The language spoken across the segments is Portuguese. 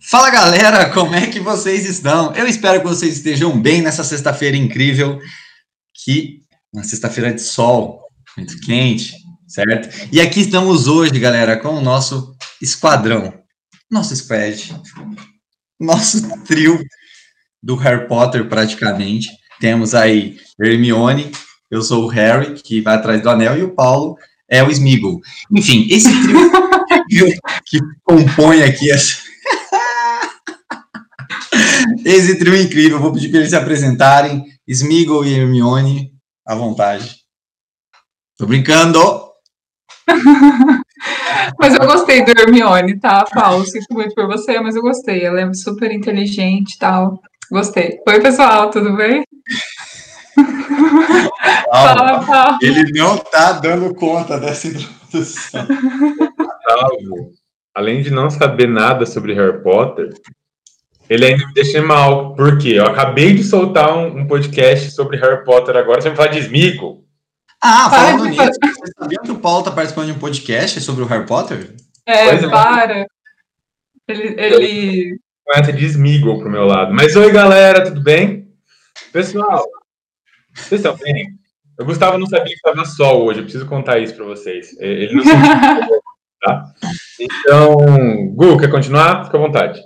Fala galera, como é que vocês estão? Eu espero que vocês estejam bem nessa sexta-feira incrível, que uma sexta-feira de sol, muito quente, certo? E aqui estamos hoje, galera, com o nosso esquadrão, nosso squad, nosso trio do Harry Potter praticamente. Temos aí Hermione, eu sou o Harry, que vai atrás do anel, e o Paulo é o Smeagol. Enfim, esse trio que compõe aqui essa... esse trio incrível, vou pedir para eles se apresentarem. Smeagol e Hermione, à vontade. Tô brincando! mas eu gostei do Hermione, tá, Paulo? Sinto muito por você, mas eu gostei. Ela é super inteligente e tal. Gostei. Oi, pessoal, tudo bem? Fala, Paulo. Ele não tá dando conta dessa introdução. Salvo. Além de não saber nada sobre Harry Potter, ele ainda me deixa mal. Por quê? Eu acabei de soltar um, um podcast sobre Harry Potter agora, você vai falar de Smeagol. Ah, falando nisso, você sabia que o Paulo tá participando de um podcast sobre o Harry Potter? É, é. para. Ele, ele... Começa de Smeagol pro meu lado. Mas oi, galera, tudo bem? Pessoal, vocês estão bem? O Gustavo não sabia que estava sol hoje, eu preciso contar isso para vocês. Ele não sentiu, tá? Então, Gu, quer continuar? Fica à vontade.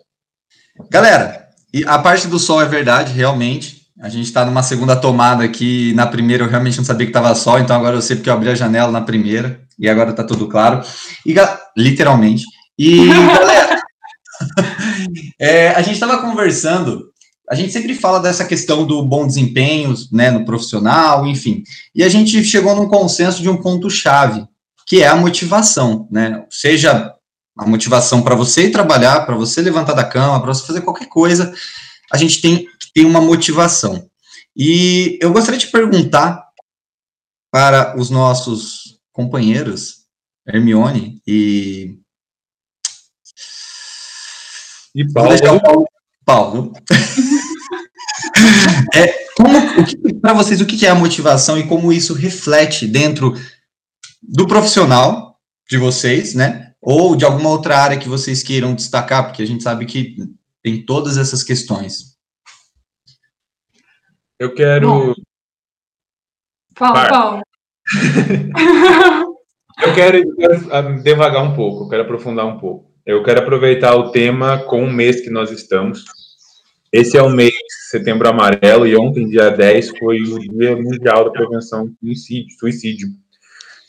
Galera, a parte do sol é verdade, realmente. A gente está numa segunda tomada aqui. Na primeira eu realmente não sabia que estava sol, então agora eu sei porque eu abri a janela na primeira e agora está tudo claro. E literalmente. E galera, é, a gente estava conversando. A gente sempre fala dessa questão do bom desempenho, né, no profissional, enfim. E a gente chegou num consenso de um ponto chave, que é a motivação, né? Seja a motivação para você ir trabalhar, para você levantar da cama, para você fazer qualquer coisa, a gente tem que ter uma motivação. E eu gostaria de perguntar para os nossos companheiros, Hermione e. E Paulo. Paulo. Paulo. é, para vocês, o que é a motivação e como isso reflete dentro do profissional de vocês, né? Ou de alguma outra área que vocês queiram destacar, porque a gente sabe que tem todas essas questões. Eu quero. Bom, fala, Paulo. eu, quero, eu quero ah, devagar um pouco, eu quero aprofundar um pouco. Eu quero aproveitar o tema com o mês que nós estamos. Esse é o mês Setembro Amarelo, e ontem, dia 10, foi o Dia Mundial da Prevenção do Suicídio.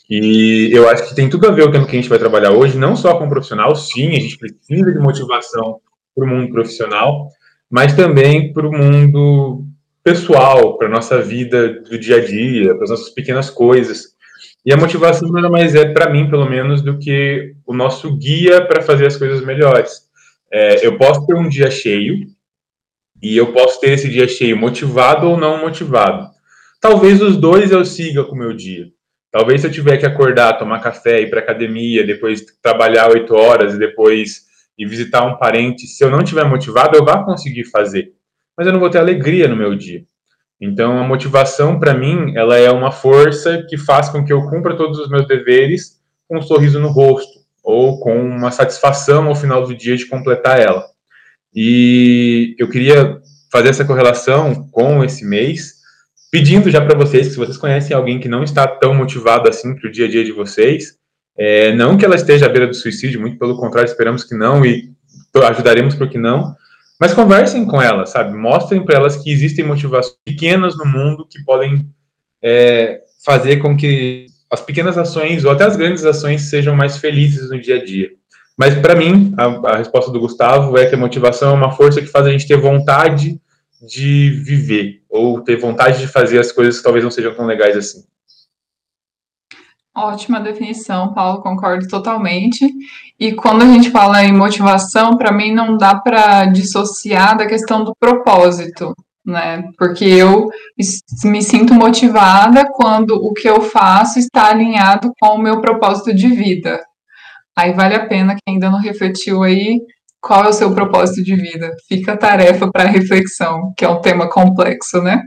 E eu acho que tem tudo a ver o que a gente vai trabalhar hoje, não só com profissional, sim, a gente precisa de motivação para o mundo profissional, mas também para o mundo pessoal, para a nossa vida do dia a dia, para as nossas pequenas coisas. E a motivação nada mais é, para mim, pelo menos, do que o nosso guia para fazer as coisas melhores. É, eu posso ter um dia cheio, e eu posso ter esse dia cheio motivado ou não motivado. Talvez os dois eu siga com o meu dia. Talvez se eu tiver que acordar, tomar café, ir para academia, depois trabalhar oito horas e depois ir visitar um parente, se eu não tiver motivado, eu vá conseguir fazer. Mas eu não vou ter alegria no meu dia. Então, a motivação, para mim, ela é uma força que faz com que eu cumpra todos os meus deveres com um sorriso no rosto ou com uma satisfação ao final do dia de completar ela. E eu queria fazer essa correlação com esse mês pedindo já para vocês, se vocês conhecem alguém que não está tão motivado assim para o dia a dia de vocês, é, não que ela esteja à beira do suicídio, muito pelo contrário, esperamos que não e ajudaremos por que não, mas conversem com ela, sabe? Mostrem para elas que existem motivações pequenas no mundo que podem é, fazer com que as pequenas ações ou até as grandes ações sejam mais felizes no dia a dia. Mas para mim, a, a resposta do Gustavo é que a motivação é uma força que faz a gente ter vontade de viver ou ter vontade de fazer as coisas que talvez não sejam tão legais assim. Ótima definição, Paulo, concordo totalmente. E quando a gente fala em motivação, para mim não dá para dissociar da questão do propósito, né? Porque eu me sinto motivada quando o que eu faço está alinhado com o meu propósito de vida. Aí vale a pena quem ainda não refletiu aí qual é o seu propósito de vida? Fica a tarefa para reflexão, que é um tema complexo, né?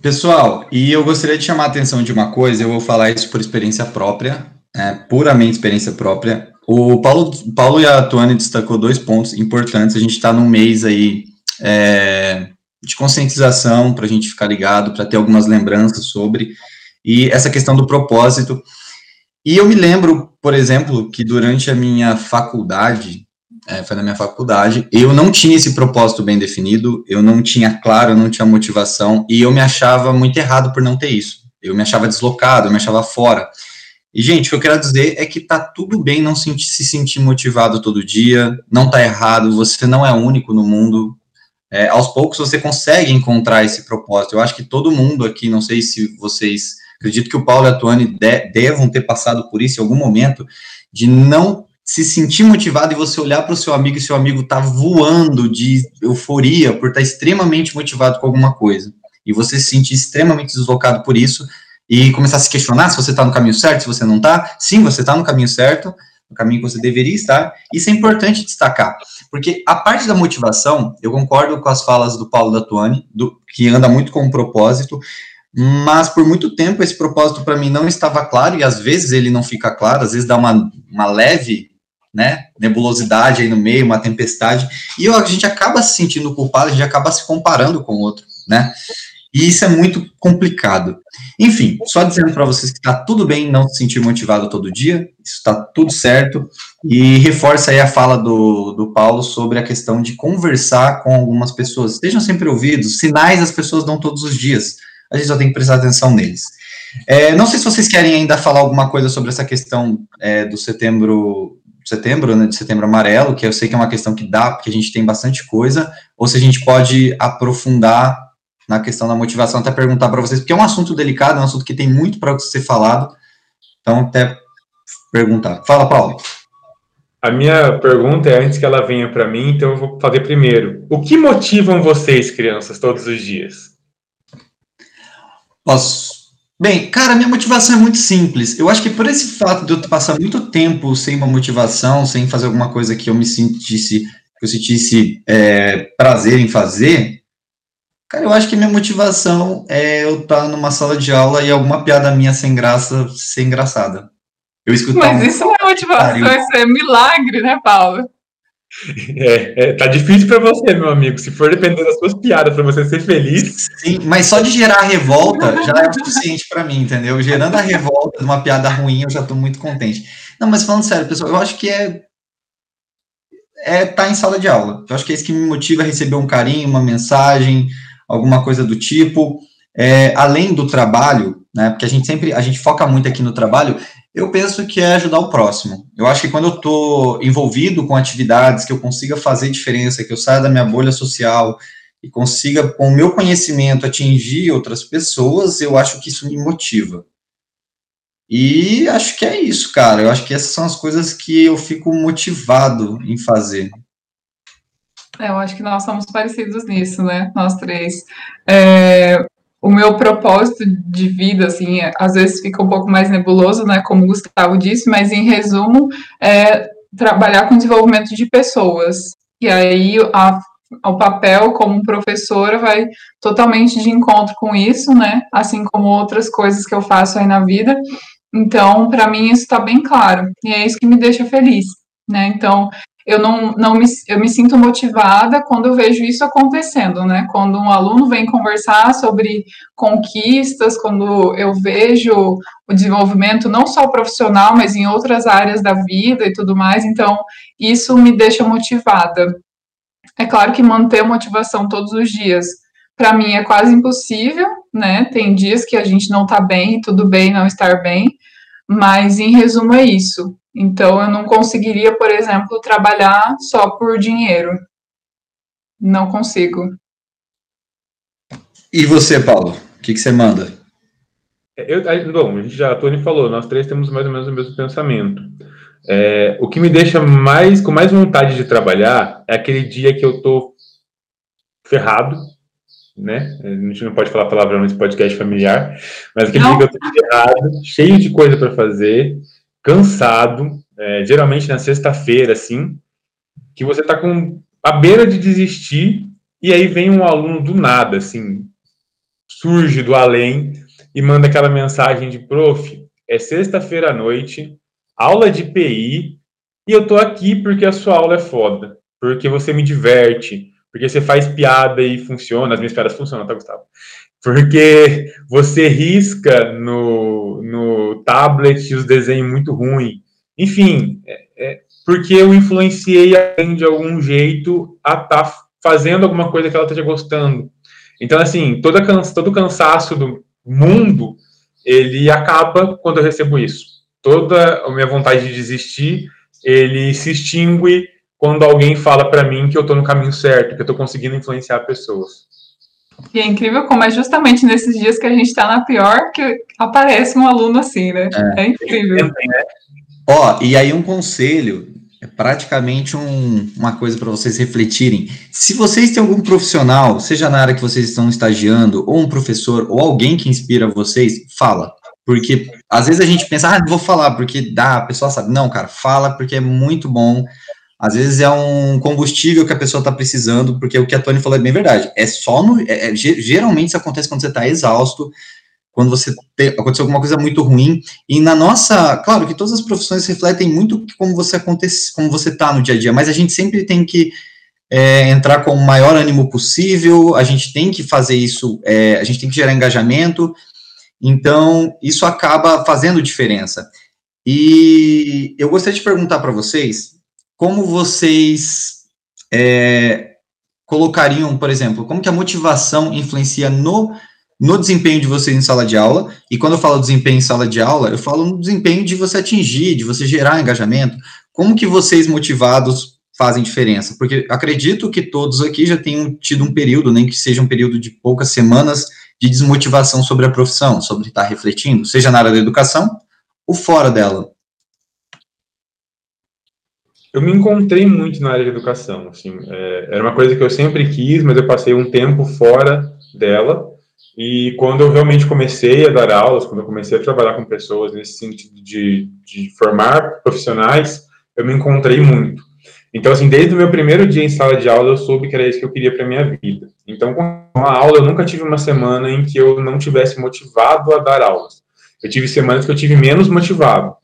Pessoal, e eu gostaria de chamar a atenção de uma coisa, eu vou falar isso por experiência própria, é, puramente experiência própria. O Paulo, Paulo e a Tuane destacou dois pontos importantes. A gente está num mês aí é, de conscientização para a gente ficar ligado, para ter algumas lembranças sobre, e essa questão do propósito. E eu me lembro, por exemplo, que durante a minha faculdade, é, foi na minha faculdade, eu não tinha esse propósito bem definido, eu não tinha claro, eu não tinha motivação, e eu me achava muito errado por não ter isso. Eu me achava deslocado, eu me achava fora. E, gente, o que eu quero dizer é que tá tudo bem não se, se sentir motivado todo dia, não tá errado, você não é único no mundo. É, aos poucos você consegue encontrar esse propósito. Eu acho que todo mundo aqui, não sei se vocês, acredito que o Paulo e a Tuane de, devam ter passado por isso em algum momento, de não se sentir motivado e você olhar para o seu amigo e seu amigo tá voando de euforia por estar tá extremamente motivado com alguma coisa. E você se sentir extremamente deslocado por isso, e começar a se questionar se você está no caminho certo, se você não está. Sim, você está no caminho certo, no caminho que você deveria estar. Isso é importante destacar, porque a parte da motivação, eu concordo com as falas do Paulo da Tuane, do, que anda muito com um propósito, mas por muito tempo esse propósito para mim não estava claro, e às vezes ele não fica claro, às vezes dá uma, uma leve né, nebulosidade aí no meio, uma tempestade, e a gente acaba se sentindo culpado, a gente acaba se comparando com o outro, né? E isso é muito complicado. Enfim, só dizendo para vocês que está tudo bem não se sentir motivado todo dia, isso está tudo certo, e reforça aí a fala do, do Paulo sobre a questão de conversar com algumas pessoas. Estejam sempre ouvidos, sinais as pessoas dão todos os dias, a gente só tem que prestar atenção neles. É, não sei se vocês querem ainda falar alguma coisa sobre essa questão é, do setembro, setembro, né, de setembro amarelo, que eu sei que é uma questão que dá, porque a gente tem bastante coisa, ou se a gente pode aprofundar na questão da motivação, até perguntar para vocês, porque é um assunto delicado, é um assunto que tem muito para ser falado, então até perguntar. Fala, Paulo. A minha pergunta é antes que ela venha para mim, então eu vou fazer primeiro. O que motivam vocês, crianças, todos os dias? Posso. Bem, cara, minha motivação é muito simples. Eu acho que por esse fato de eu passar muito tempo sem uma motivação, sem fazer alguma coisa que eu me sentisse, que eu sentisse é, prazer em fazer, Cara, eu acho que minha motivação é eu estar tá numa sala de aula e alguma piada minha sem graça ser engraçada. Eu escutar Mas um... isso não é motivação, isso é milagre, né, Paulo? É, é, tá difícil para você, meu amigo. Se for depender das suas piadas para você ser feliz. Sim, mas só de gerar revolta já é o suficiente para mim, entendeu? Gerando a revolta de uma piada ruim, eu já tô muito contente. Não, mas falando sério, pessoal, eu acho que é é tá em sala de aula. Eu acho que é isso que me motiva a receber um carinho, uma mensagem, alguma coisa do tipo. É, além do trabalho, né, porque a gente sempre, a gente foca muito aqui no trabalho, eu penso que é ajudar o próximo. Eu acho que quando eu estou envolvido com atividades que eu consiga fazer diferença, que eu saia da minha bolha social e consiga, com o meu conhecimento, atingir outras pessoas, eu acho que isso me motiva. E acho que é isso, cara. Eu acho que essas são as coisas que eu fico motivado em fazer. É, eu acho que nós somos parecidos nisso, né? Nós três. É, o meu propósito de vida, assim, às vezes fica um pouco mais nebuloso, né? Como o Gustavo disse, mas em resumo, é trabalhar com desenvolvimento de pessoas. E aí a, o papel como professora vai totalmente de encontro com isso, né? Assim como outras coisas que eu faço aí na vida. Então, para mim, isso está bem claro. E é isso que me deixa feliz. Né? Então, eu não, não me, eu me sinto motivada quando eu vejo isso acontecendo, né? Quando um aluno vem conversar sobre conquistas, quando eu vejo o desenvolvimento não só profissional, mas em outras áreas da vida e tudo mais, então isso me deixa motivada. É claro que manter a motivação todos os dias, para mim é quase impossível, né? Tem dias que a gente não tá bem, tudo bem não estar bem, mas em resumo é isso então, eu não conseguiria, por exemplo, trabalhar só por dinheiro. Não consigo. E você, Paulo? O que, que você manda? Eu, bom, a gente já, a Tony falou, nós três temos mais ou menos o mesmo pensamento. É, o que me deixa mais com mais vontade de trabalhar é aquele dia que eu tô ferrado, né? A gente não pode falar palavrão nesse podcast familiar, mas aquele não. dia que eu tô ferrado, cheio de coisa para fazer, cansado, é, geralmente na sexta-feira, assim, que você está com a beira de desistir e aí vem um aluno do nada, assim, surge do além e manda aquela mensagem de prof, é sexta-feira à noite, aula de PI, e eu tô aqui porque a sua aula é foda, porque você me diverte, porque você faz piada e funciona, as minhas piadas funcionam, tá, Gustavo? Porque você risca no, no tablet os desenhos muito ruins. Enfim, é, é, porque eu influenciei alguém de algum jeito a estar tá fazendo alguma coisa que ela esteja gostando. Então, assim, toda, todo cansaço do mundo, ele acaba quando eu recebo isso. Toda a minha vontade de desistir, ele se extingue quando alguém fala para mim que eu estou no caminho certo, que eu estou conseguindo influenciar pessoas. E é incrível como é justamente nesses dias que a gente está na pior que aparece um aluno assim, né? É, é incrível. Ó, e aí um conselho, é praticamente um, uma coisa para vocês refletirem. Se vocês têm algum profissional, seja na área que vocês estão estagiando, ou um professor, ou alguém que inspira vocês, fala. Porque às vezes a gente pensa, ah, não vou falar porque dá, a pessoa sabe. Não, cara, fala porque é muito bom. Às vezes é um combustível que a pessoa está precisando, porque o que a Tony falou é bem verdade. É só no. É, é, geralmente isso acontece quando você está exausto, quando você te, aconteceu alguma coisa muito ruim. E na nossa, claro que todas as profissões refletem muito como você acontece, como você está no dia a dia, mas a gente sempre tem que é, entrar com o maior ânimo possível, a gente tem que fazer isso, é, a gente tem que gerar engajamento. Então, isso acaba fazendo diferença. E eu gostaria de perguntar para vocês como vocês é, colocariam, por exemplo, como que a motivação influencia no no desempenho de vocês em sala de aula, e quando eu falo desempenho em sala de aula, eu falo no desempenho de você atingir, de você gerar engajamento, como que vocês motivados fazem diferença? Porque acredito que todos aqui já tenham tido um período, nem que seja um período de poucas semanas, de desmotivação sobre a profissão, sobre estar refletindo, seja na área da educação ou fora dela. Eu me encontrei muito na área de educação, assim, é, era uma coisa que eu sempre quis, mas eu passei um tempo fora dela, e quando eu realmente comecei a dar aulas, quando eu comecei a trabalhar com pessoas nesse sentido de, de formar profissionais, eu me encontrei muito. Então, assim, desde o meu primeiro dia em sala de aula, eu soube que era isso que eu queria para minha vida. Então, com a aula, eu nunca tive uma semana em que eu não tivesse motivado a dar aulas. Eu tive semanas que eu tive menos motivado.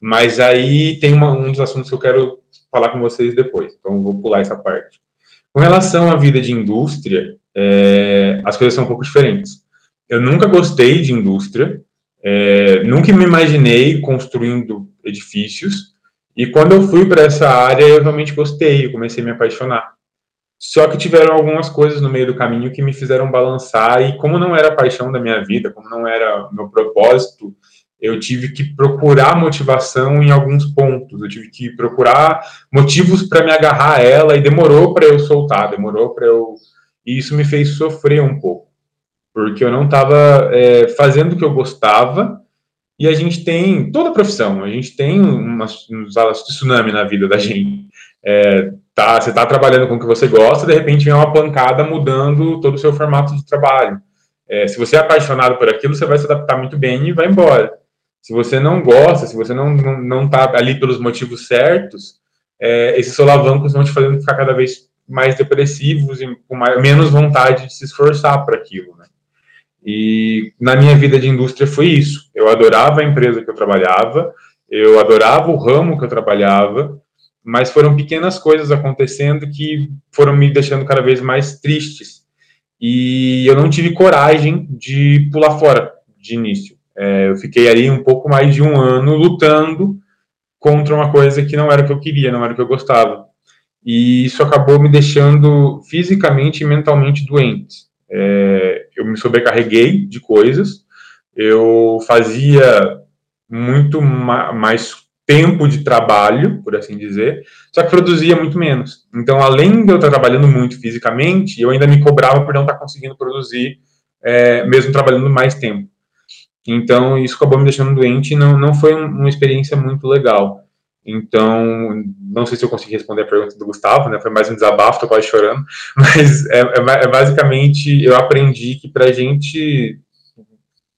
Mas aí tem uma, um dos assuntos que eu quero falar com vocês depois. Então, vou pular essa parte. Com relação à vida de indústria, é, as coisas são um pouco diferentes. Eu nunca gostei de indústria, é, nunca me imaginei construindo edifícios, e quando eu fui para essa área, eu realmente gostei, eu comecei a me apaixonar. Só que tiveram algumas coisas no meio do caminho que me fizeram balançar, e como não era a paixão da minha vida, como não era meu propósito, eu tive que procurar motivação em alguns pontos, eu tive que procurar motivos para me agarrar a ela, e demorou para eu soltar, demorou para eu e isso me fez sofrer um pouco, porque eu não estava é, fazendo o que eu gostava, e a gente tem, toda profissão, a gente tem umas, uns tsunami na vida da gente. É, tá, você está trabalhando com o que você gosta, de repente vem uma pancada mudando todo o seu formato de trabalho. É, se você é apaixonado por aquilo, você vai se adaptar muito bem e vai embora. Se você não gosta, se você não está não, não tá ali pelos motivos certos, é, esses solavancos vão te fazendo ficar cada vez mais depressivos e com mais, menos vontade de se esforçar para aquilo, né? E na minha vida de indústria foi isso. Eu adorava a empresa que eu trabalhava, eu adorava o ramo que eu trabalhava, mas foram pequenas coisas acontecendo que foram me deixando cada vez mais tristes. E eu não tive coragem de pular fora de início. É, eu fiquei ali um pouco mais de um ano lutando contra uma coisa que não era o que eu queria, não era o que eu gostava e isso acabou me deixando fisicamente e mentalmente doente. É, eu me sobrecarreguei de coisas, eu fazia muito ma mais tempo de trabalho, por assim dizer, só que produzia muito menos. Então, além de eu estar trabalhando muito fisicamente, eu ainda me cobrava por não estar conseguindo produzir, é, mesmo trabalhando mais tempo. Então, isso acabou me deixando doente e não, não foi uma experiência muito legal. Então, não sei se eu consegui responder a pergunta do Gustavo, né? Foi mais um desabafo, tô quase chorando. Mas é, é, é basicamente, eu aprendi que pra gente,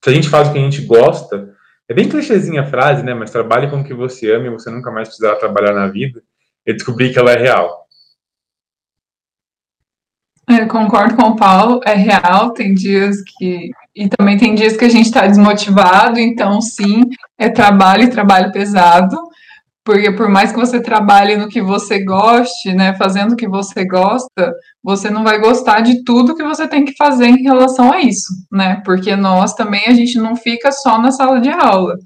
se a gente faz o que a gente gosta, é bem clichêzinha a frase, né? Mas trabalhe com o que você ama e você nunca mais precisará trabalhar na vida. Eu descobri que ela é real. Eu concordo com o Paulo, é real, tem dias que. E também tem dias que a gente está desmotivado, então sim, é trabalho e trabalho pesado Porque por mais que você trabalhe no que você goste, né, fazendo o que você gosta, você não vai gostar de tudo que você tem que fazer em relação a isso, né? Porque nós também a gente não fica só na sala de aula.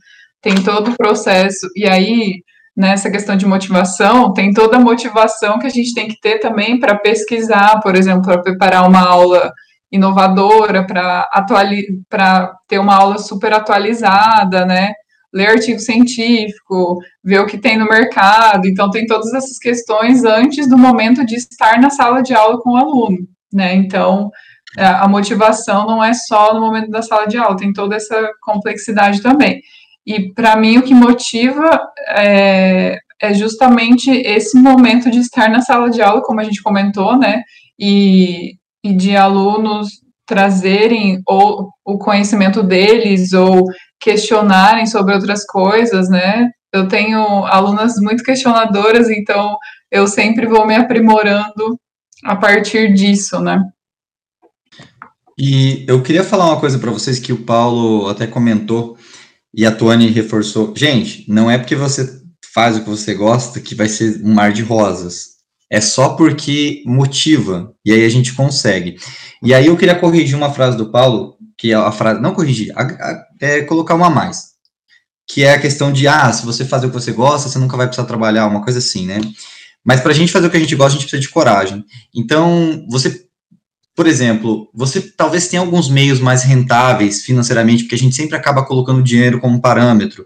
Tem todo o processo e aí nessa questão de motivação, tem toda a motivação que a gente tem que ter também para pesquisar, por exemplo, para preparar uma aula inovadora, para ter uma aula super atualizada, né? ler artigo científico, ver o que tem no mercado. Então, tem todas essas questões antes do momento de estar na sala de aula com o aluno, né? Então, é, a motivação não é só no momento da sala de aula, tem toda essa complexidade também. E, para mim, o que motiva é, é justamente esse momento de estar na sala de aula, como a gente comentou, né? E, e de alunos trazerem ou o conhecimento deles ou questionarem sobre outras coisas, né? Eu tenho alunas muito questionadoras, então eu sempre vou me aprimorando a partir disso, né? E eu queria falar uma coisa para vocês que o Paulo até comentou e a Tony reforçou. Gente, não é porque você faz o que você gosta que vai ser um mar de rosas. É só porque motiva, e aí a gente consegue. E aí eu queria corrigir uma frase do Paulo, que é a frase, não corrigir, a, a, é colocar uma a mais, que é a questão de, ah, se você fazer o que você gosta, você nunca vai precisar trabalhar, uma coisa assim, né? Mas para a gente fazer o que a gente gosta, a gente precisa de coragem. Então, você, por exemplo, você talvez tenha alguns meios mais rentáveis financeiramente, porque a gente sempre acaba colocando dinheiro como parâmetro.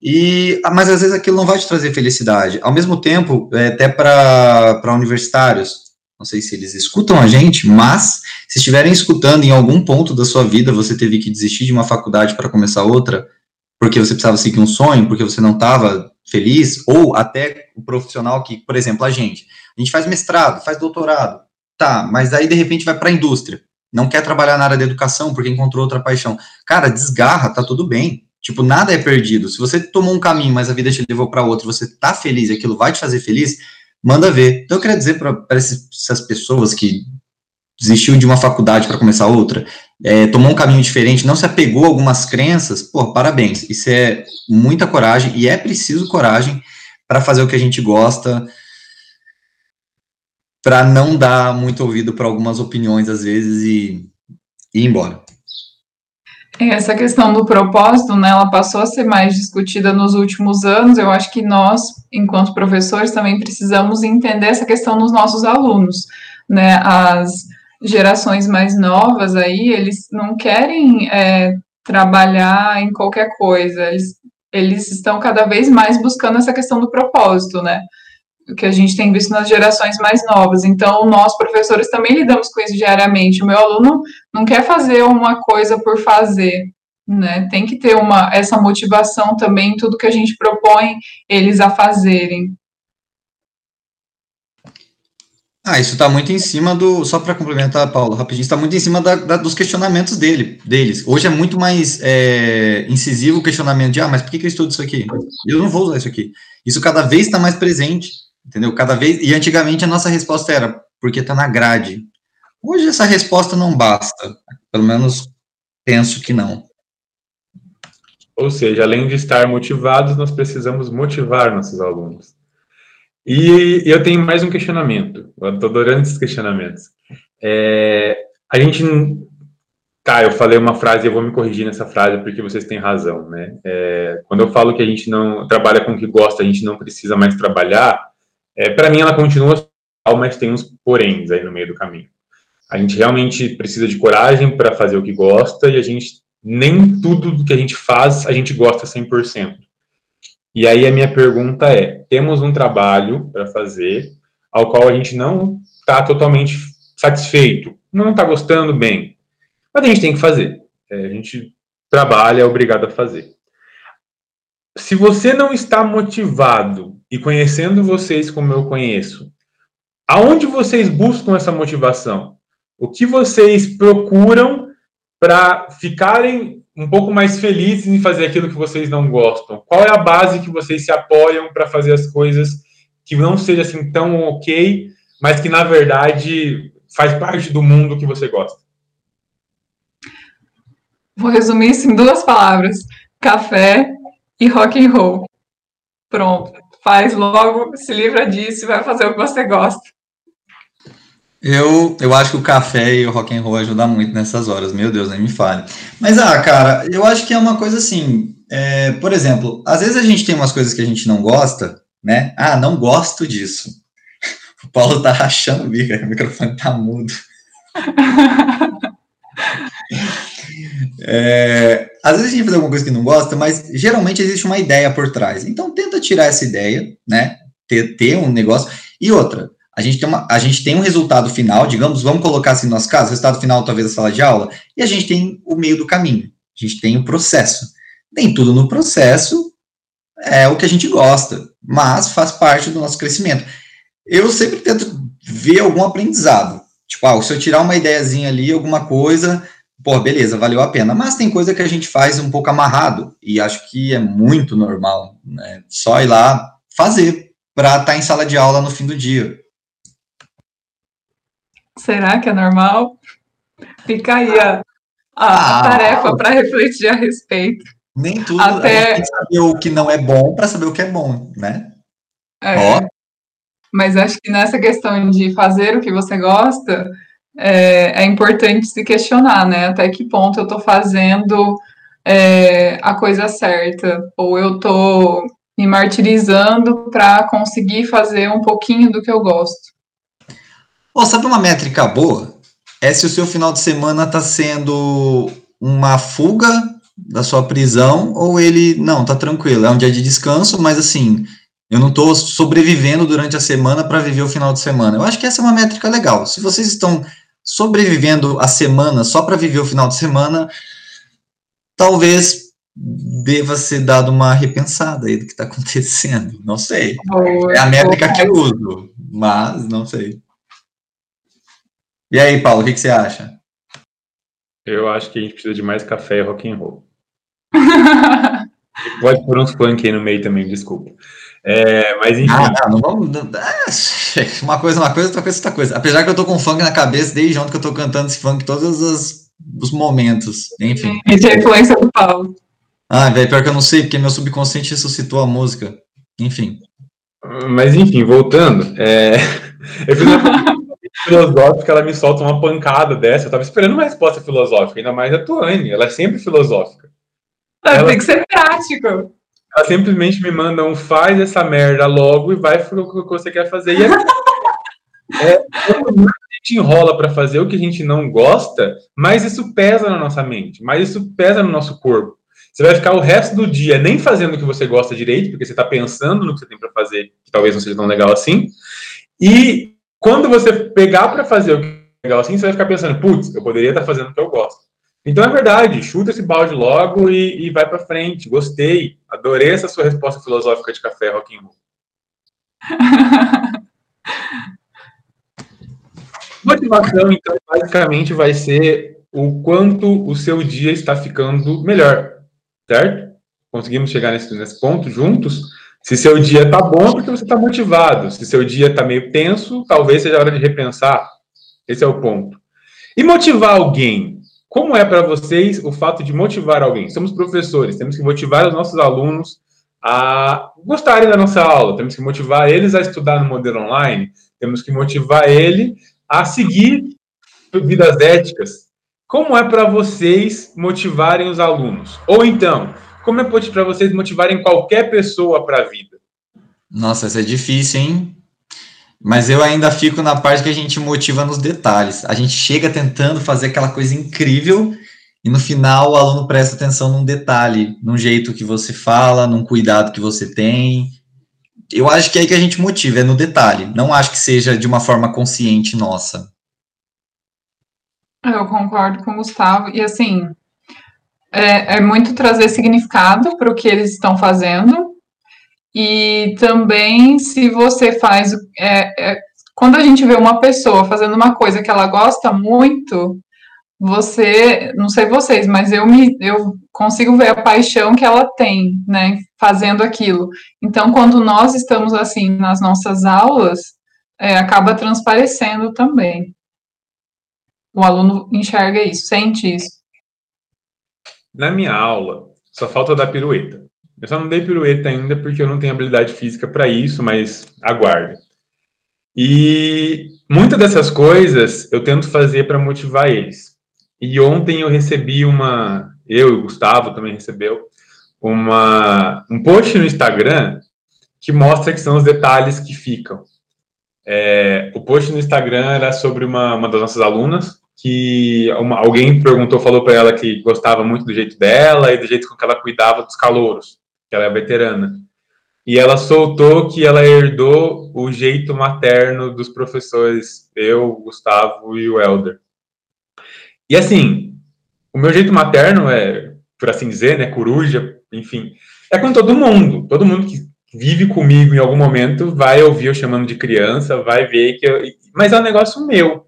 E, mas às vezes aquilo não vai te trazer felicidade. Ao mesmo tempo, é, até para universitários, não sei se eles escutam a gente, mas se estiverem escutando em algum ponto da sua vida, você teve que desistir de uma faculdade para começar outra, porque você precisava seguir um sonho, porque você não estava feliz, ou até o profissional que, por exemplo, a gente, a gente faz mestrado, faz doutorado, tá, mas aí de repente vai para a indústria, não quer trabalhar na área da educação porque encontrou outra paixão. Cara, desgarra, tá tudo bem. Tipo, nada é perdido. Se você tomou um caminho, mas a vida te levou para outro, você tá feliz aquilo vai te fazer feliz, manda ver. Então, eu queria dizer para essas pessoas que desistiu de uma faculdade para começar outra, é, tomou um caminho diferente, não se apegou a algumas crenças, pô, parabéns. Isso é muita coragem e é preciso coragem para fazer o que a gente gosta, para não dar muito ouvido para algumas opiniões às vezes e, e ir embora. Essa questão do propósito, né, ela passou a ser mais discutida nos últimos anos. Eu acho que nós, enquanto professores, também precisamos entender essa questão nos nossos alunos, né? As gerações mais novas aí, eles não querem é, trabalhar em qualquer coisa. Eles, eles estão cada vez mais buscando essa questão do propósito, né? Que a gente tem visto nas gerações mais novas. Então, nós, professores, também lidamos com isso diariamente. O meu aluno não quer fazer uma coisa por fazer, né? Tem que ter uma, essa motivação também tudo que a gente propõe eles a fazerem. Ah, isso está muito em cima do. Só para complementar, Paulo, rapidinho, está muito em cima da, da, dos questionamentos dele, deles. Hoje é muito mais é, incisivo o questionamento de: ah, mas por que, que eu estudo isso aqui? Eu não vou usar isso aqui. Isso cada vez está mais presente entendeu? Cada vez, e antigamente a nossa resposta era, porque está na grade. Hoje essa resposta não basta, pelo menos penso que não. Ou seja, além de estar motivados, nós precisamos motivar nossos alunos. E eu tenho mais um questionamento, eu estou adorando esses questionamentos. É, a gente Tá, eu falei uma frase, eu vou me corrigir nessa frase porque vocês têm razão, né? É, quando eu falo que a gente não trabalha com o que gosta, a gente não precisa mais trabalhar, é, para mim, ela continua, mas tem uns poréns aí no meio do caminho. A gente realmente precisa de coragem para fazer o que gosta e a gente nem tudo que a gente faz a gente gosta 100%. E aí a minha pergunta é: temos um trabalho para fazer ao qual a gente não está totalmente satisfeito, não está gostando bem, mas a gente tem que fazer. É, a gente trabalha, é obrigado a fazer. Se você não está motivado e conhecendo vocês como eu conheço, aonde vocês buscam essa motivação? O que vocês procuram para ficarem um pouco mais felizes em fazer aquilo que vocês não gostam? Qual é a base que vocês se apoiam para fazer as coisas que não seja assim tão ok, mas que na verdade faz parte do mundo que você gosta? Vou resumir isso em duas palavras: café e rock and roll. Pronto, faz logo, se livra disso e vai fazer o que você gosta. Eu, eu acho que o café e o rock and roll ajudam muito nessas horas, meu Deus, nem me fale. Mas, ah, cara, eu acho que é uma coisa assim, é, por exemplo, às vezes a gente tem umas coisas que a gente não gosta, né? Ah, não gosto disso. O Paulo tá rachando o bico, o microfone tá mudo. É, às vezes a gente faz alguma coisa que não gosta, mas geralmente existe uma ideia por trás. Então tenta tirar essa ideia, né? Ter, ter um negócio. E outra, a gente, tem uma, a gente tem um resultado final, digamos, vamos colocar assim no nosso caso, resultado final talvez da sala de aula, e a gente tem o meio do caminho, a gente tem o processo. Nem tudo no processo é o que a gente gosta, mas faz parte do nosso crescimento. Eu sempre tento ver algum aprendizado. Tipo, ah, se eu tirar uma ideiazinha ali, alguma coisa, pô, beleza, valeu a pena. Mas tem coisa que a gente faz um pouco amarrado, e acho que é muito normal, né? Só ir lá fazer, para estar tá em sala de aula no fim do dia. Será que é normal? Fica aí a, a ah, tarefa para refletir a respeito. Nem tudo Até... tem que saber o que não é bom para saber o que é bom, né? É. Ó. Mas acho que nessa questão de fazer o que você gosta, é, é importante se questionar, né? Até que ponto eu estou fazendo é, a coisa certa, ou eu estou me martirizando para conseguir fazer um pouquinho do que eu gosto. Oh, sabe uma métrica boa? É se o seu final de semana está sendo uma fuga da sua prisão ou ele, não, tá tranquilo, é um dia de descanso, mas assim, eu não estou sobrevivendo durante a semana para viver o final de semana. Eu acho que essa é uma métrica legal. Se vocês estão sobrevivendo a semana só para viver o final de semana, talvez deva ser dado uma repensada aí do que está acontecendo. Não sei. É a métrica que eu uso, mas não sei. E aí, Paulo, o que, que você acha? Eu acho que a gente precisa de mais café e rock and roll. Pode pôr uns funk aí no meio também, desculpa. É, mas enfim. Ah, não, não vamos. É, uma coisa, uma coisa, outra coisa, outra coisa. Apesar que eu tô com funk na cabeça desde ontem que eu tô cantando esse funk todos os, os momentos. Enfim. Isso é influência do Paulo. Ah, velho, pior que eu não sei, porque meu subconsciente ressuscitou a música. Enfim. Mas enfim, voltando. É... Eu fiz uma filosófica, ela me solta uma pancada dessa. Eu tava esperando uma resposta filosófica, ainda mais a Tuane. Ela é sempre filosófica. Ela, tem que ser prático. Ela simplesmente me manda um faz essa merda logo e vai pro que você quer fazer. E é, é, a gente enrola para fazer o que a gente não gosta, mas isso pesa na nossa mente, mas isso pesa no nosso corpo. Você vai ficar o resto do dia nem fazendo o que você gosta direito, porque você está pensando no que você tem para fazer, que talvez não seja tão legal assim. E quando você pegar para fazer o que é legal assim, você vai ficar pensando, putz, eu poderia estar tá fazendo o que eu gosto. Então é verdade, chuta esse balde logo e, e vai para frente. Gostei, adorei essa sua resposta filosófica de café, roll. Motivação, então, basicamente vai ser o quanto o seu dia está ficando melhor, certo? Conseguimos chegar nesse, nesse ponto juntos? Se seu dia está bom, é porque você está motivado. Se seu dia está meio tenso, talvez seja a hora de repensar. Esse é o ponto. E motivar alguém? Como é para vocês o fato de motivar alguém? Somos professores, temos que motivar os nossos alunos a gostarem da nossa aula, temos que motivar eles a estudar no modelo online, temos que motivar ele a seguir vidas éticas. Como é para vocês motivarem os alunos? Ou então, como é para vocês motivarem qualquer pessoa para a vida? Nossa, isso é difícil, hein? Mas eu ainda fico na parte que a gente motiva nos detalhes. A gente chega tentando fazer aquela coisa incrível e no final o aluno presta atenção num detalhe, num jeito que você fala, num cuidado que você tem. Eu acho que é aí que a gente motiva, é no detalhe. Não acho que seja de uma forma consciente nossa. Eu concordo com o Gustavo. E assim, é, é muito trazer significado para o que eles estão fazendo. E também, se você faz. É, é, quando a gente vê uma pessoa fazendo uma coisa que ela gosta muito, você, não sei vocês, mas eu me eu consigo ver a paixão que ela tem, né, fazendo aquilo. Então, quando nós estamos assim nas nossas aulas, é, acaba transparecendo também. O aluno enxerga isso, sente isso. Na minha aula, só falta dar pirueta. Eu só não dei pirueta ainda porque eu não tenho habilidade física para isso, mas aguarde. E muitas dessas coisas eu tento fazer para motivar eles. E ontem eu recebi uma, eu e o Gustavo também recebeu, uma, um post no Instagram que mostra que são os detalhes que ficam. É, o post no Instagram era sobre uma, uma das nossas alunas, que uma, alguém perguntou, falou para ela que gostava muito do jeito dela e do jeito com que ela cuidava dos calouros, que ela é veterana. E ela soltou que ela herdou o jeito materno dos professores, eu, Gustavo e o Elder. E assim, o meu jeito materno é, por assim dizer, né, coruja, enfim, é com todo mundo. Todo mundo que vive comigo em algum momento vai ouvir eu chamando de criança, vai ver que eu, mas é um negócio meu.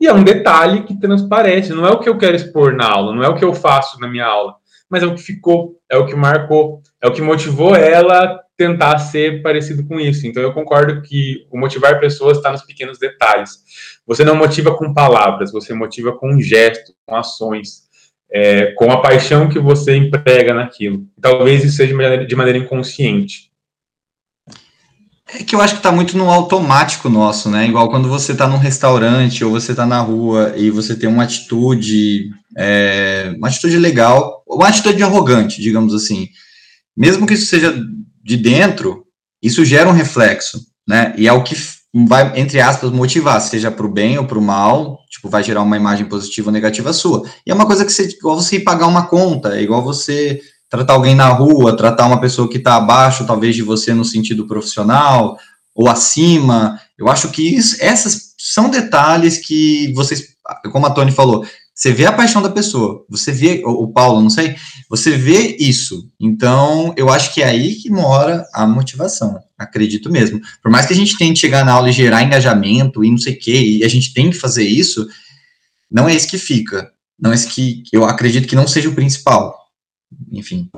E é um detalhe que transparece, não é o que eu quero expor na aula, não é o que eu faço na minha aula, mas é o que ficou, é o que marcou, é o que motivou ela tentar ser parecido com isso. Então eu concordo que o motivar pessoas está nos pequenos detalhes. Você não motiva com palavras, você motiva com gestos, com ações, é, com a paixão que você emprega naquilo. Talvez isso seja de maneira inconsciente. É que eu acho que está muito no automático nosso, né? Igual quando você está num restaurante ou você está na rua e você tem uma atitude, é, uma atitude legal, uma atitude arrogante, digamos assim. Mesmo que isso seja de dentro, isso gera um reflexo, né? E é o que vai, entre aspas, motivar, seja para o bem ou para o mal, tipo, vai gerar uma imagem positiva ou negativa sua. E é uma coisa que você, igual você ir pagar uma conta, é igual você tratar alguém na rua, tratar uma pessoa que está abaixo, talvez, de você no sentido profissional, ou acima. Eu acho que isso, essas são detalhes que vocês, como a Tony falou, você vê a paixão da pessoa, você vê, o Paulo, não sei, você vê isso. Então, eu acho que é aí que mora a motivação, acredito mesmo. Por mais que a gente tente chegar na aula e gerar engajamento e não sei o quê, e a gente tem que fazer isso, não é isso que fica. Não é isso que eu acredito que não seja o principal enfim.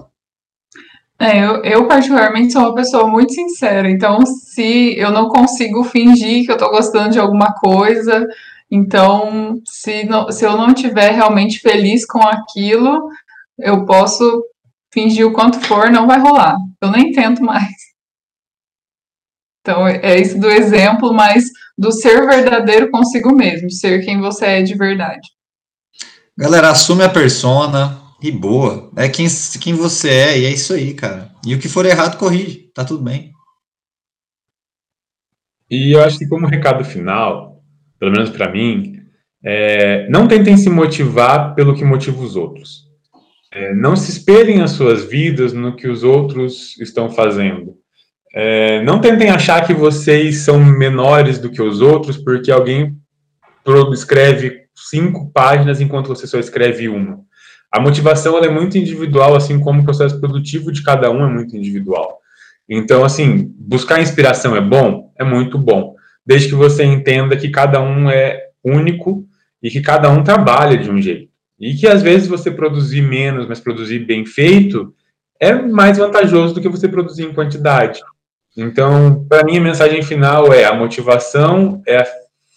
É, eu, eu, particularmente sou uma pessoa muito sincera, então se eu não consigo fingir que eu tô gostando de alguma coisa, então se, não, se eu não estiver realmente feliz com aquilo, eu posso fingir o quanto for, não vai rolar. Eu nem tento mais. Então é isso do exemplo, mas do ser verdadeiro consigo mesmo, ser quem você é de verdade. Galera, assume a persona, e boa. É quem, quem você é, e é isso aí, cara. E o que for errado, corrige. Tá tudo bem. E eu acho que, como recado final, pelo menos para mim, é, não tentem se motivar pelo que motiva os outros. É, não se espelhem as suas vidas no que os outros estão fazendo. É, não tentem achar que vocês são menores do que os outros porque alguém escreve cinco páginas enquanto você só escreve uma. A motivação é muito individual, assim como o processo produtivo de cada um é muito individual. Então, assim, buscar inspiração é bom? É muito bom. Desde que você entenda que cada um é único e que cada um trabalha de um jeito. E que às vezes você produzir menos, mas produzir bem feito, é mais vantajoso do que você produzir em quantidade. Então, para mim, a mensagem final é: a motivação é a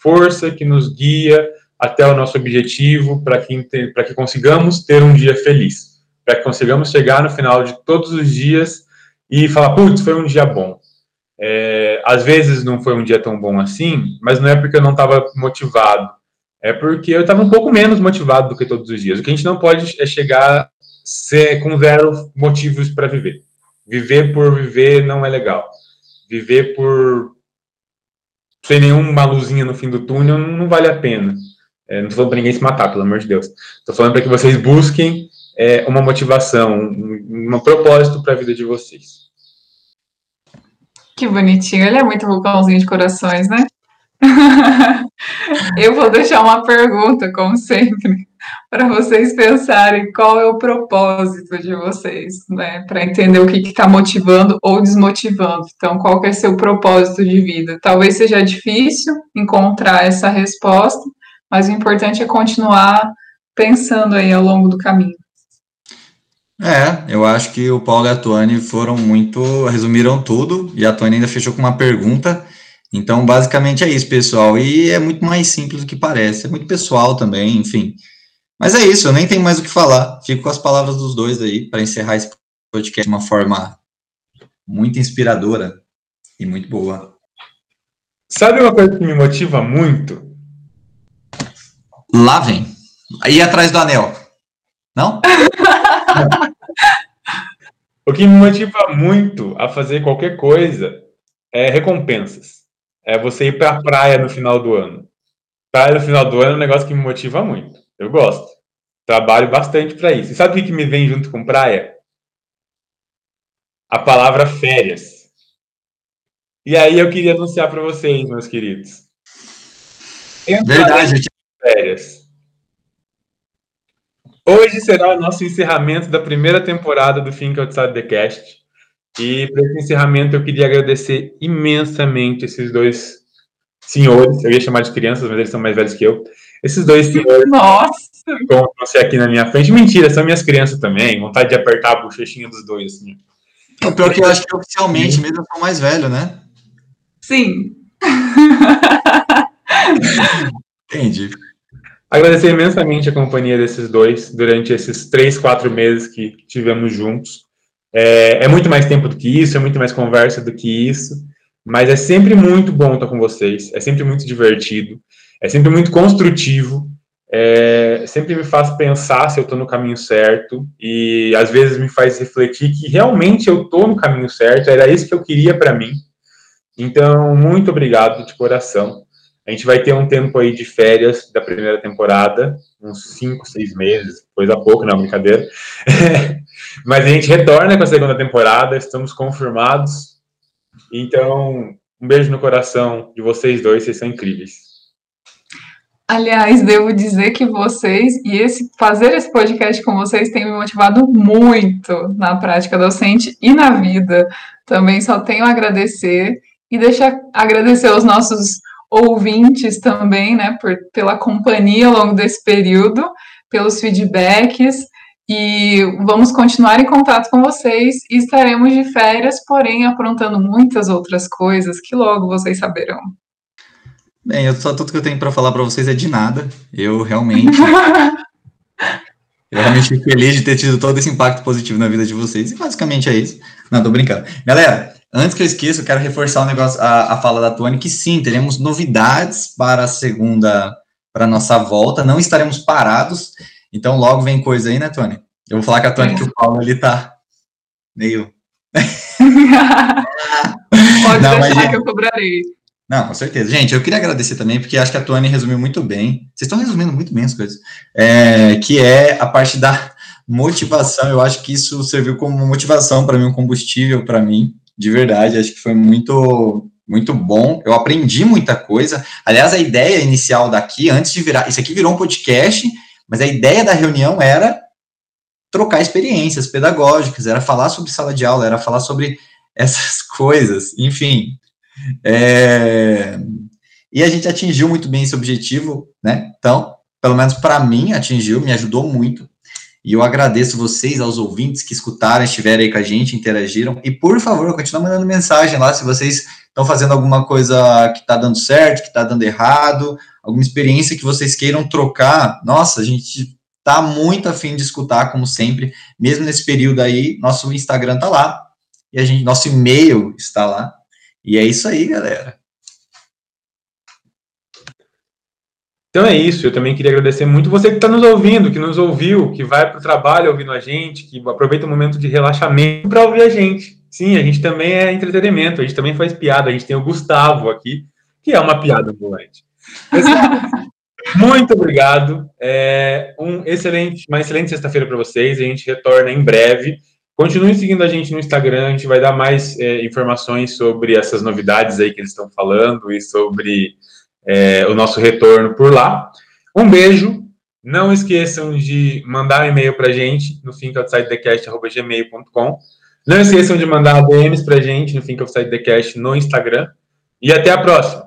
força que nos guia até o nosso objetivo para que, que consigamos ter um dia feliz, para que consigamos chegar no final de todos os dias e falar, putz, foi um dia bom. É, às vezes não foi um dia tão bom assim, mas não é porque eu não estava motivado, é porque eu estava um pouco menos motivado do que todos os dias. O que a gente não pode é chegar ser, com zero motivos para viver. Viver por viver não é legal. Viver por sem nenhuma luzinha no fim do túnel não vale a pena. É, não estou falando para ninguém se matar, pelo amor de Deus. Estou falando para que vocês busquem é, uma motivação, um, um propósito para a vida de vocês. Que bonitinho. Ele é muito vulcãozinho de corações, né? Eu vou deixar uma pergunta, como sempre, para vocês pensarem qual é o propósito de vocês, né? Para entender o que está motivando ou desmotivando. Então, qual é seu propósito de vida? Talvez seja difícil encontrar essa resposta, mas o importante é continuar pensando aí ao longo do caminho. É, eu acho que o Paulo e a Tony foram muito, resumiram tudo, e a Tony ainda fechou com uma pergunta. Então, basicamente é isso, pessoal. E é muito mais simples do que parece, é muito pessoal também, enfim. Mas é isso, eu nem tenho mais o que falar. Fico com as palavras dos dois aí para encerrar esse podcast de uma forma muito inspiradora e muito boa. Sabe uma coisa que me motiva muito? Lá vem. Aí atrás do anel. Não? o que me motiva muito a fazer qualquer coisa é recompensas. É você ir para a praia no final do ano. Praia no final do ano é um negócio que me motiva muito. Eu gosto. Trabalho bastante para isso. E sabe o que me vem junto com praia? A palavra férias. E aí eu queria anunciar para vocês, meus queridos. Verdade. Férias. Hoje será o nosso encerramento da primeira temporada do Think Outside the Cast. E para esse encerramento eu queria agradecer imensamente esses dois senhores, eu ia chamar de crianças, mas eles são mais velhos que eu. Esses dois senhores. Nossa! Como você aqui na minha frente. Mentira, são minhas crianças também. Vontade de apertar a bochechinha dos dois, assim. O pior que eu acho que oficialmente mesmo eu sou mais velho, né? Sim. Entendi. Agradecer imensamente a companhia desses dois durante esses três, quatro meses que tivemos juntos. É, é, muito mais tempo do que isso, é muito mais conversa do que isso, mas é sempre muito bom estar com vocês, é sempre muito divertido, é sempre muito construtivo, é, sempre me faz pensar se eu estou no caminho certo e às vezes me faz refletir que realmente eu estou no caminho certo, era isso que eu queria para mim. Então, muito obrigado de coração. A gente vai ter um tempo aí de férias da primeira temporada, uns cinco, seis meses, coisa pouco, não, brincadeira. Mas a gente retorna com a segunda temporada, estamos confirmados. Então, um beijo no coração de vocês dois, vocês são incríveis. Aliás, devo dizer que vocês e esse fazer esse podcast com vocês tem me motivado muito na prática docente e na vida. Também só tenho a agradecer e deixar agradecer aos nossos ouvintes também, né, por, pela companhia ao longo desse período, pelos feedbacks, e vamos continuar em contato com vocês e estaremos de férias, porém aprontando muitas outras coisas que logo vocês saberão. Bem, eu, só tudo que eu tenho para falar para vocês é de nada. Eu realmente Eu realmente fico feliz de ter tido todo esse impacto positivo na vida de vocês. E basicamente é isso. Não, tô brincando. Galera, Antes que eu esqueça, eu quero reforçar o negócio, a, a fala da Tony, que sim, teremos novidades para a segunda, para a nossa volta, não estaremos parados, então logo vem coisa aí, né, Tony? Eu vou falar com a Tony é. que o Paulo, ele tá meio... Pode não, deixar mas, que eu cobrarei. Não, com certeza. Gente, eu queria agradecer também, porque acho que a Tony resumiu muito bem, vocês estão resumindo muito bem as coisas, é, que é a parte da motivação, eu acho que isso serviu como motivação para mim, um combustível para mim, de verdade, acho que foi muito muito bom. Eu aprendi muita coisa. Aliás, a ideia inicial daqui, antes de virar, isso aqui virou um podcast, mas a ideia da reunião era trocar experiências pedagógicas, era falar sobre sala de aula, era falar sobre essas coisas, enfim. É... E a gente atingiu muito bem esse objetivo, né? Então, pelo menos para mim, atingiu, me ajudou muito. E eu agradeço vocês, aos ouvintes que escutaram, estiveram aí com a gente, interagiram. E, por favor, continue mandando mensagem lá se vocês estão fazendo alguma coisa que está dando certo, que está dando errado, alguma experiência que vocês queiram trocar. Nossa, a gente está muito afim de escutar, como sempre. Mesmo nesse período aí, nosso Instagram está lá. E a gente, nosso e-mail está lá. E é isso aí, galera. Então é isso, eu também queria agradecer muito você que está nos ouvindo, que nos ouviu, que vai para o trabalho ouvindo a gente, que aproveita o momento de relaxamento para ouvir a gente. Sim, a gente também é entretenimento, a gente também faz piada, a gente tem o Gustavo aqui, que é uma piada ambulante. muito obrigado, é um excelente, uma excelente sexta-feira para vocês, a gente retorna em breve. Continue seguindo a gente no Instagram, a gente vai dar mais é, informações sobre essas novidades aí que eles estão falando e sobre é, o nosso retorno por lá. Um beijo. Não esqueçam de mandar um e-mail para a gente no thinkoutsideTheCast.gmail.com. Não esqueçam de mandar DMs para a gente no thinkoutsideTheCast no Instagram. E até a próxima.